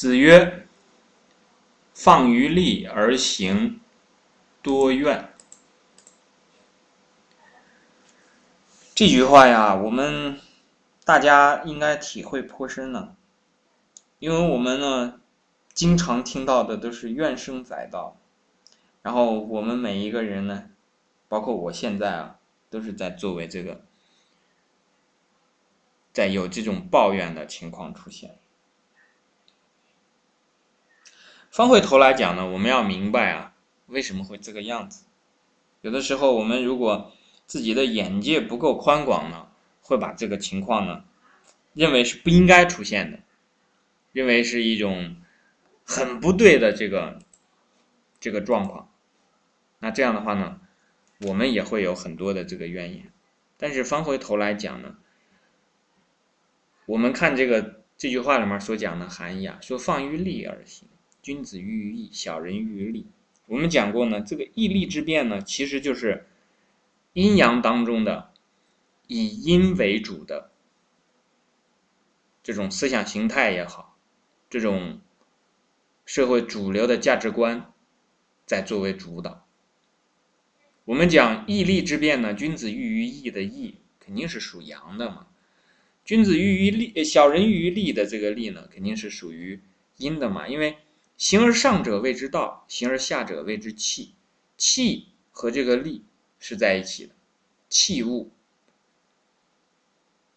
子曰：“放于利而行多怨。”这句话呀，我们大家应该体会颇深了，因为我们呢，经常听到的都是怨声载道，然后我们每一个人呢，包括我现在啊，都是在作为这个，在有这种抱怨的情况出现。翻回头来讲呢，我们要明白啊，为什么会这个样子？有的时候我们如果自己的眼界不够宽广呢，会把这个情况呢，认为是不应该出现的，认为是一种很不对的这个这个状况。那这样的话呢，我们也会有很多的这个怨言。但是翻回头来讲呢，我们看这个这句话里面所讲的含义啊，说放于利而行，君子喻于义，小人喻于利。我们讲过呢，这个义利之辩呢，其实就是。阴阳当中的以阴为主的这种思想形态也好，这种社会主流的价值观在作为主导。我们讲义利之辩呢，君子喻于义的义肯定是属阳的嘛，君子喻于利，小人喻于利的这个利呢，肯定是属于阴的嘛。因为形而上者谓之道，形而下者谓之器，器和这个利。是在一起的器物。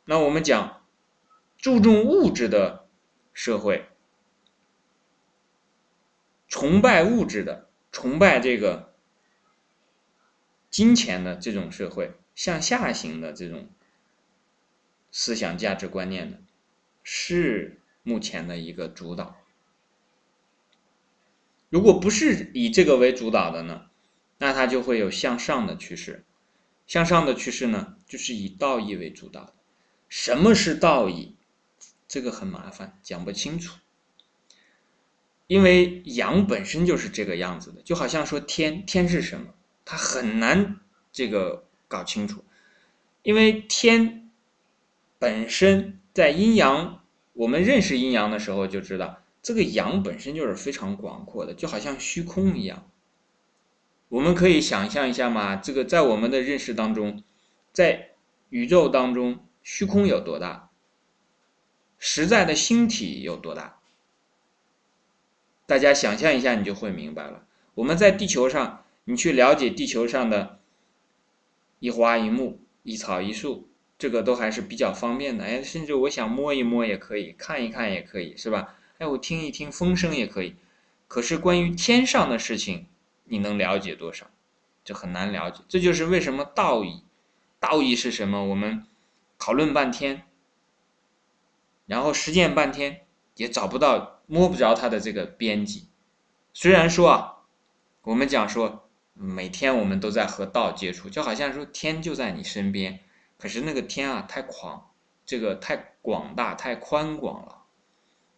那我们讲注重物质的社会，崇拜物质的，崇拜这个金钱的这种社会，向下行的这种思想价值观念的，是目前的一个主导。如果不是以这个为主导的呢？那它就会有向上的趋势，向上的趋势呢，就是以道义为主导的。什么是道义？这个很麻烦，讲不清楚。因为阳本身就是这个样子的，就好像说天，天是什么？它很难这个搞清楚。因为天本身在阴阳，我们认识阴阳的时候就知道，这个阳本身就是非常广阔的，就好像虚空一样。我们可以想象一下嘛，这个在我们的认识当中，在宇宙当中，虚空有多大？实在的星体有多大？大家想象一下，你就会明白了。我们在地球上，你去了解地球上的一花一木、一草一树，这个都还是比较方便的。哎，甚至我想摸一摸也可以，看一看也可以，是吧？哎，我听一听风声也可以。可是关于天上的事情，你能了解多少？这很难了解。这就是为什么道义，道义是什么？我们讨论半天，然后实践半天，也找不到、摸不着它的这个边际。虽然说啊，我们讲说每天我们都在和道接触，就好像说天就在你身边，可是那个天啊太广，这个太广大、太宽广了，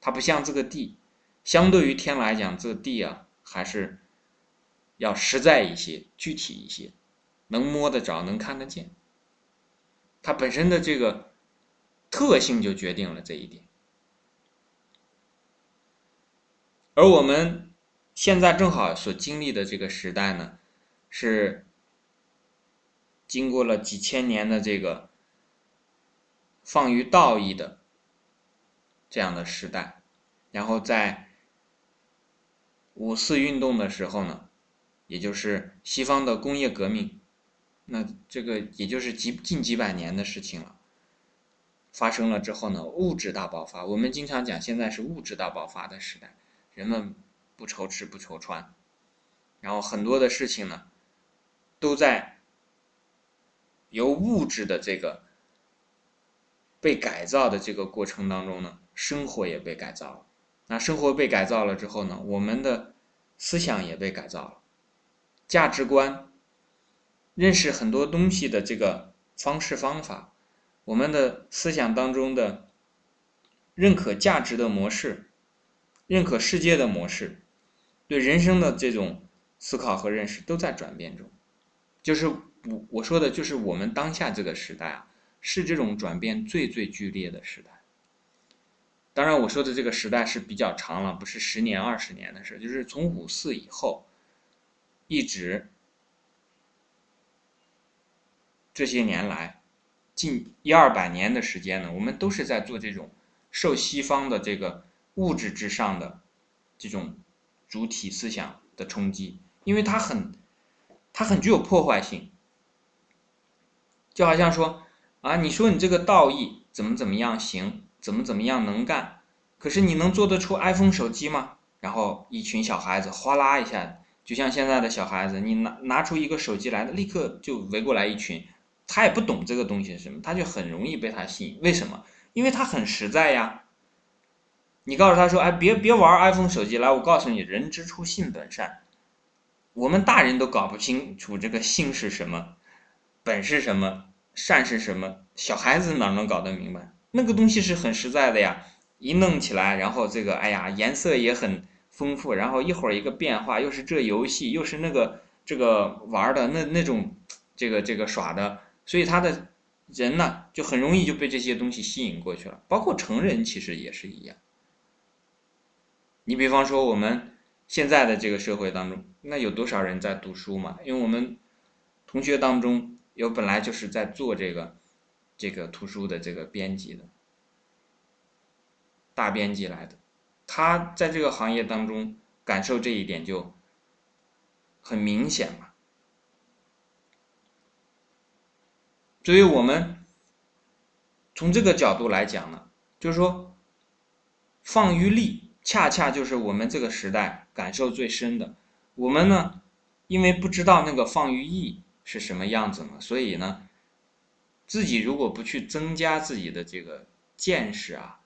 它不像这个地。相对于天来讲，这个地啊还是。要实在一些，具体一些，能摸得着，能看得见。它本身的这个特性就决定了这一点。而我们现在正好所经历的这个时代呢，是经过了几千年的这个放于道义的这样的时代，然后在五四运动的时候呢。也就是西方的工业革命，那这个也就是几近几百年的事情了。发生了之后呢，物质大爆发。我们经常讲，现在是物质大爆发的时代，人们不愁吃不愁穿，然后很多的事情呢，都在由物质的这个被改造的这个过程当中呢，生活也被改造了。那生活被改造了之后呢，我们的思想也被改造了。价值观，认识很多东西的这个方式方法，我们的思想当中的认可价值的模式，认可世界的模式，对人生的这种思考和认识都在转变中。就是我我说的，就是我们当下这个时代啊，是这种转变最最剧烈的时代。当然，我说的这个时代是比较长了，不是十年、二十年的事，就是从五四以后，一直这些年来，近一二百年的时间呢，我们都是在做这种受西方的这个物质之上的这种主体思想的冲击，因为它很，它很具有破坏性，就好像说啊，你说你这个道义怎么怎么样行。怎么怎么样能干？可是你能做得出 iPhone 手机吗？然后一群小孩子哗啦一下，就像现在的小孩子，你拿拿出一个手机来，立刻就围过来一群。他也不懂这个东西是什么，他就很容易被他吸引。为什么？因为他很实在呀。你告诉他说：“哎，别别玩 iPhone 手机，来，我告诉你，人之初性本善。我们大人都搞不清楚这个性是什么，本是什么，善是什么，小孩子哪能搞得明白？”那个东西是很实在的呀，一弄起来，然后这个，哎呀，颜色也很丰富，然后一会儿一个变化，又是这游戏，又是那个这个玩的那那种，这个这个耍的，所以他的人呢，就很容易就被这些东西吸引过去了。包括成人其实也是一样。你比方说我们现在的这个社会当中，那有多少人在读书嘛？因为我们同学当中有本来就是在做这个。这个图书的这个编辑的，大编辑来的，他在这个行业当中感受这一点就很明显嘛。所以我们从这个角度来讲呢，就是说，放于利，恰恰就是我们这个时代感受最深的。我们呢，因为不知道那个放于义是什么样子嘛，所以呢。自己如果不去增加自己的这个见识啊，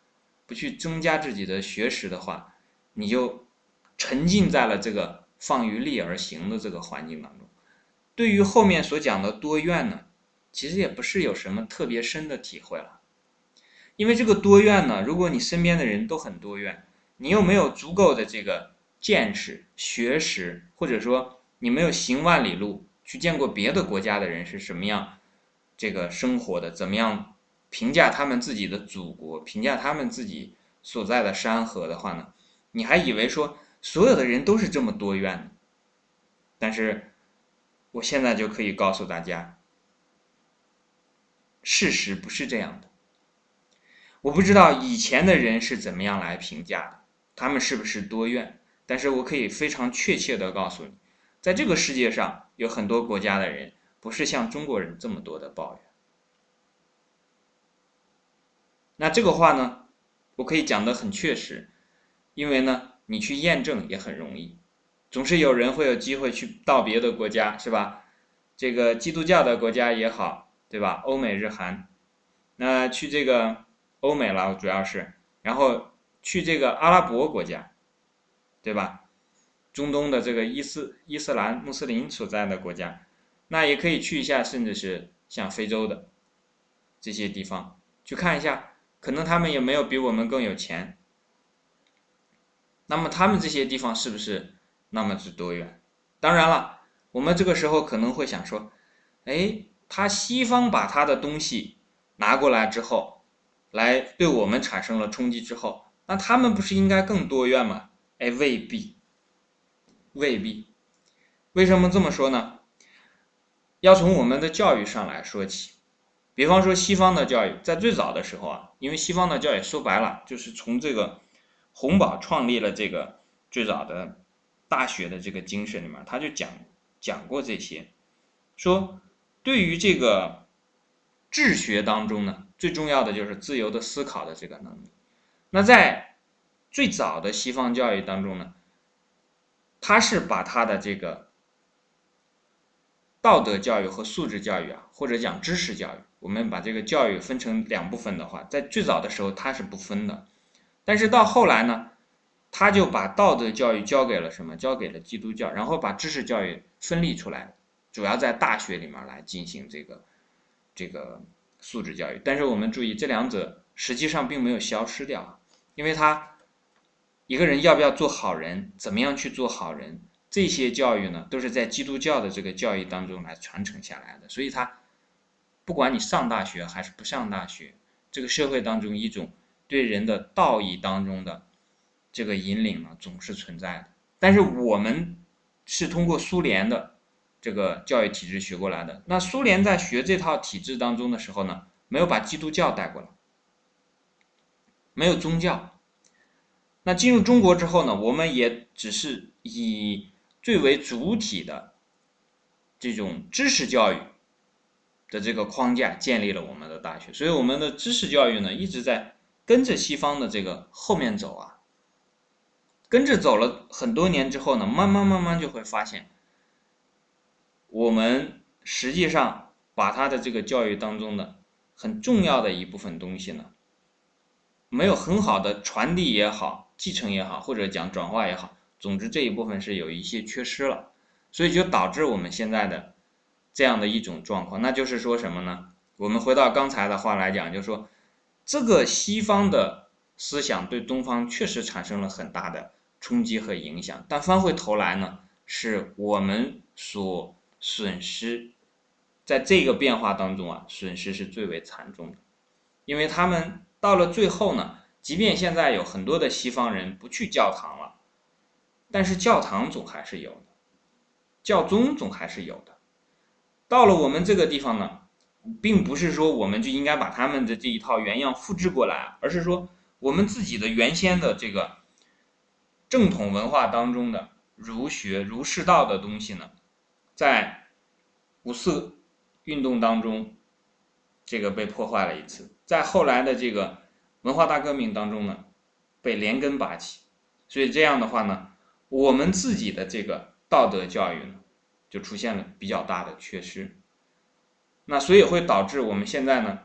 不去增加自己的学识的话，你就沉浸在了这个放于利而行的这个环境当中。对于后面所讲的多愿呢，其实也不是有什么特别深的体会了。因为这个多愿呢，如果你身边的人都很多愿，你又没有足够的这个见识、学识，或者说你没有行万里路去见过别的国家的人是什么样。这个生活的怎么样？评价他们自己的祖国，评价他们自己所在的山河的话呢？你还以为说所有的人都是这么多怨呢？但是我现在就可以告诉大家，事实不是这样的。我不知道以前的人是怎么样来评价的，他们是不是多怨？但是我可以非常确切的告诉你，在这个世界上有很多国家的人。不是像中国人这么多的抱怨，那这个话呢，我可以讲的很确实，因为呢，你去验证也很容易，总是有人会有机会去到别的国家，是吧？这个基督教的国家也好，对吧？欧美日韩，那去这个欧美了，主要是，然后去这个阿拉伯国家，对吧？中东的这个伊斯伊斯兰穆斯林所在的国家。那也可以去一下，甚至是像非洲的这些地方去看一下，可能他们也没有比我们更有钱。那么他们这些地方是不是那么之多元？当然了，我们这个时候可能会想说，哎，他西方把他的东西拿过来之后，来对我们产生了冲击之后，那他们不是应该更多元吗？哎，未必，未必。为什么这么说呢？要从我们的教育上来说起，比方说西方的教育，在最早的时候啊，因为西方的教育说白了就是从这个洪堡创立了这个最早的大学的这个精神里面，他就讲讲过这些，说对于这个治学当中呢，最重要的就是自由的思考的这个能力。那在最早的西方教育当中呢，他是把他的这个。道德教育和素质教育啊，或者讲知识教育，我们把这个教育分成两部分的话，在最早的时候它是不分的，但是到后来呢，他就把道德教育交给了什么？交给了基督教，然后把知识教育分立出来，主要在大学里面来进行这个这个素质教育。但是我们注意，这两者实际上并没有消失掉，因为他一个人要不要做好人，怎么样去做好人？这些教育呢，都是在基督教的这个教育当中来传承下来的，所以它不管你上大学还是不上大学，这个社会当中一种对人的道义当中的这个引领呢，总是存在的。但是我们是通过苏联的这个教育体制学过来的。那苏联在学这套体制当中的时候呢，没有把基督教带过来，没有宗教。那进入中国之后呢，我们也只是以最为主体的这种知识教育的这个框架建立了我们的大学。所以我们的知识教育呢，一直在跟着西方的这个后面走啊。跟着走了很多年之后呢，慢慢慢慢就会发现，我们实际上把他的这个教育当中的很重要的一部分东西呢，没有很好的传递也好、继承也好，或者讲转化也好，总之这一部分是有一些缺失了，所以就导致我们现在的这样的一种状况。那就是说什么呢？我们回到刚才的话来讲，就是说这个西方的思想对东方确实产生了很大的。冲击和影响，但翻回头来呢，是我们所损失，在这个变化当中啊，损失是最为惨重的，因为他们到了最后呢，即便现在有很多的西方人不去教堂了，但是教堂总还是有的，教宗总还是有的。到了我们这个地方呢，并不是说我们就应该把他们的这一套原样复制过来，而是说我们自己的原先的这个。正统文化当中的儒学、儒释道的东西呢，在五四运动当中，这个被破坏了一次；在后来的这个文化大革命当中呢，被连根拔起。所以这样的话呢，我们自己的这个道德教育呢，就出现了比较大的缺失。那所以会导致我们现在呢，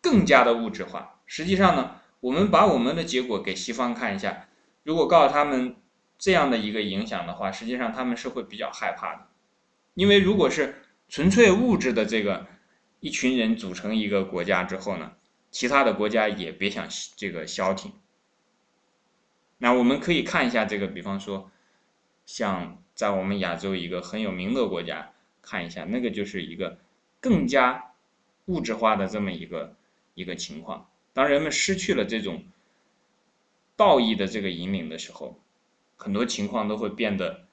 更加的物质化。实际上呢，我们把我们的结果给西方看一下。如果告诉他们这样的一个影响的话，实际上他们是会比较害怕的，因为如果是纯粹物质的这个一群人组成一个国家之后呢，其他的国家也别想这个消停。那我们可以看一下这个，比方说，像在我们亚洲一个很有名的国家，看一下那个就是一个更加物质化的这么一个一个情况，当人们失去了这种。道义的这个引领的时候，很多情况都会变得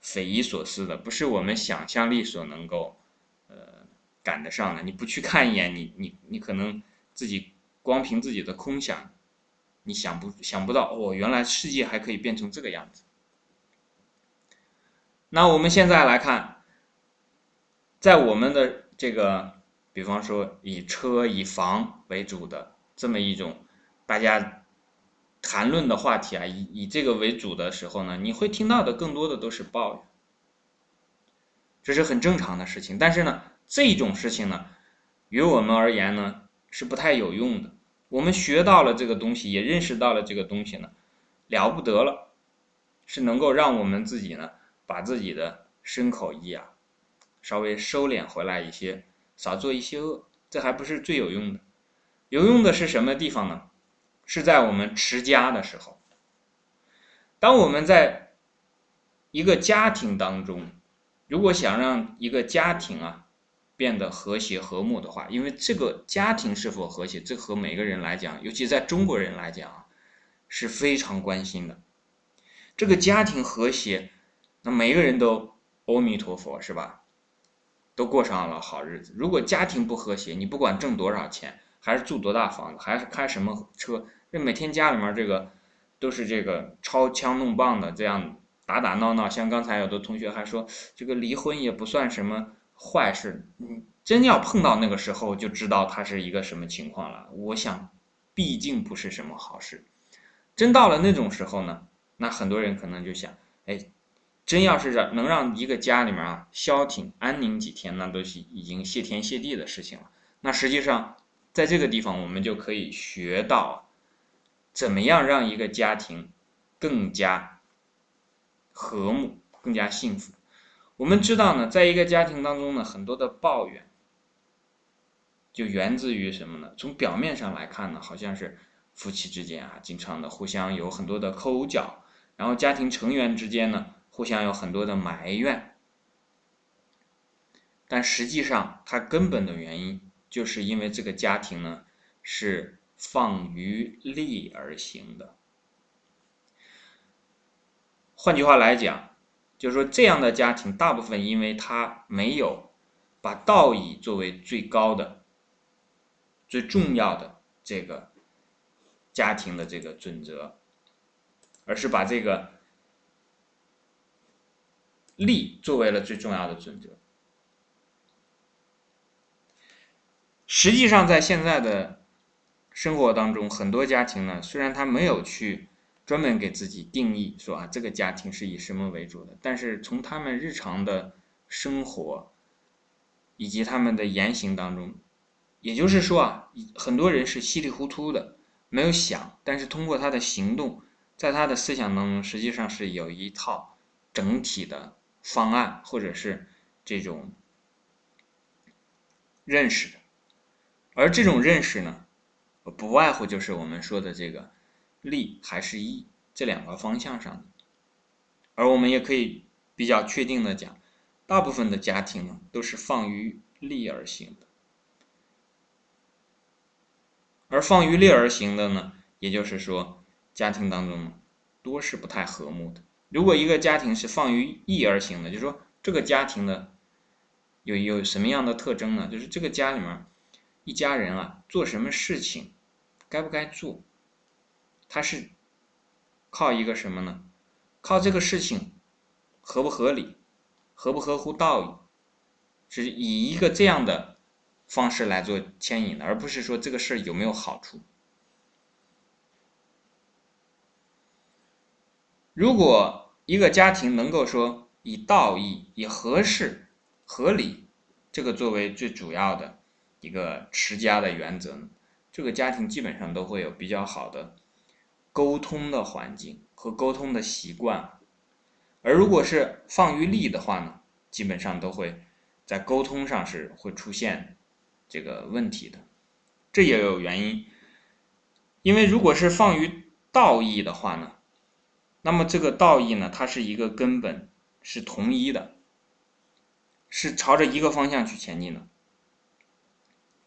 匪夷所思的，不是我们想象力所能够呃赶得上的。你不去看一眼，你你你可能自己光凭自己的空想，你想不想不到哦，原来世界还可以变成这个样子。那我们现在来看，在我们的这个，比方说以车以房为主的这么一种大家。谈论的话题啊，以以这个为主的时候呢，你会听到的更多的都是抱怨，这是很正常的事情。但是呢，这种事情呢，于我们而言呢，是不太有用的。我们学到了这个东西，也认识到了这个东西呢，了不得了，是能够让我们自己呢，把自己的身口意啊，稍微收敛回来一些，少做一些恶，这还不是最有用的。有用的是什么地方呢？是在我们持家的时候，当我们在一个家庭当中，如果想让一个家庭啊变得和谐和睦的话，因为这个家庭是否和谐，这和每个人来讲，尤其在中国人来讲啊，是非常关心的。这个家庭和谐，那每个人都阿弥陀佛是吧？都过上了好日子。如果家庭不和谐，你不管挣多少钱。还是住多大房子，还是开什么车？这每天家里面这个都是这个抄枪弄棒的，这样打打闹闹。像刚才有的同学还说，这个离婚也不算什么坏事。你，真要碰到那个时候，就知道他是一个什么情况了。我想，毕竟不是什么好事。真到了那种时候呢，那很多人可能就想，哎，真要是让能让一个家里面啊消停安宁几天，那都是已经谢天谢地的事情了。那实际上。在这个地方，我们就可以学到怎么样让一个家庭更加和睦、更加幸福。我们知道呢，在一个家庭当中呢，很多的抱怨就源自于什么呢？从表面上来看呢，好像是夫妻之间啊，经常的互相有很多的口角，然后家庭成员之间呢，互相有很多的埋怨，但实际上它根本的原因。就是因为这个家庭呢，是放于利而行的。换句话来讲，就是说这样的家庭大部分因为他没有把道义作为最高的、最重要的这个家庭的这个准则，而是把这个利作为了最重要的准则。实际上，在现在的生活当中，很多家庭呢，虽然他没有去专门给自己定义说啊，这个家庭是以什么为主的，但是从他们日常的生活以及他们的言行当中，也就是说啊，很多人是稀里糊涂的，没有想，但是通过他的行动，在他的思想当中，实际上是有一套整体的方案或者是这种认识的。而这种认识呢，不外乎就是我们说的这个利还是义这两个方向上的。而我们也可以比较确定的讲，大部分的家庭呢都是放于利而行的。而放于利而行的呢，也就是说，家庭当中多是不太和睦的。如果一个家庭是放于义而行的，就是说这个家庭的有有什么样的特征呢？就是这个家里面。一家人啊，做什么事情，该不该做？他是靠一个什么呢？靠这个事情合不合理，合不合乎道义，是以一个这样的方式来做牵引的，而不是说这个事儿有没有好处。如果一个家庭能够说以道义、以合适、合理这个作为最主要的。一个持家的原则，这个家庭基本上都会有比较好的沟通的环境和沟通的习惯，而如果是放于利的话呢，基本上都会在沟通上是会出现这个问题的。这也有原因，因为如果是放于道义的话呢，那么这个道义呢，它是一个根本是统一的，是朝着一个方向去前进的。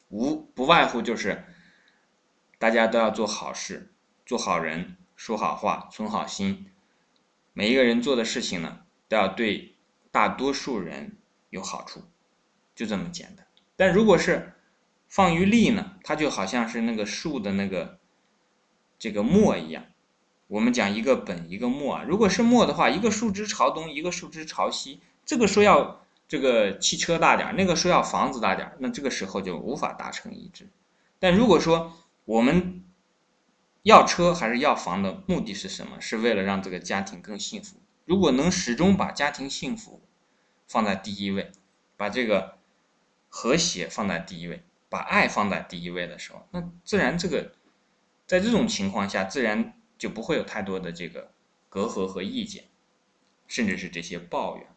无不外乎就是，大家都要做好事，做好人，说好话，存好心。每一个人做的事情呢，都要对大多数人有好处，就这么简单。但如果是放于利呢，它就好像是那个树的那个这个末一样。我们讲一个本一个末啊，如果是末的话，一个树枝朝东，一个树枝朝西，这个说要。这个汽车大点儿，那个说要房子大点儿，那这个时候就无法达成一致。但如果说我们要车还是要房的目的是什么？是为了让这个家庭更幸福。如果能始终把家庭幸福放在第一位，把这个和谐放在第一位，把爱放在第一位的时候，那自然这个在这种情况下，自然就不会有太多的这个隔阂和意见，甚至是这些抱怨。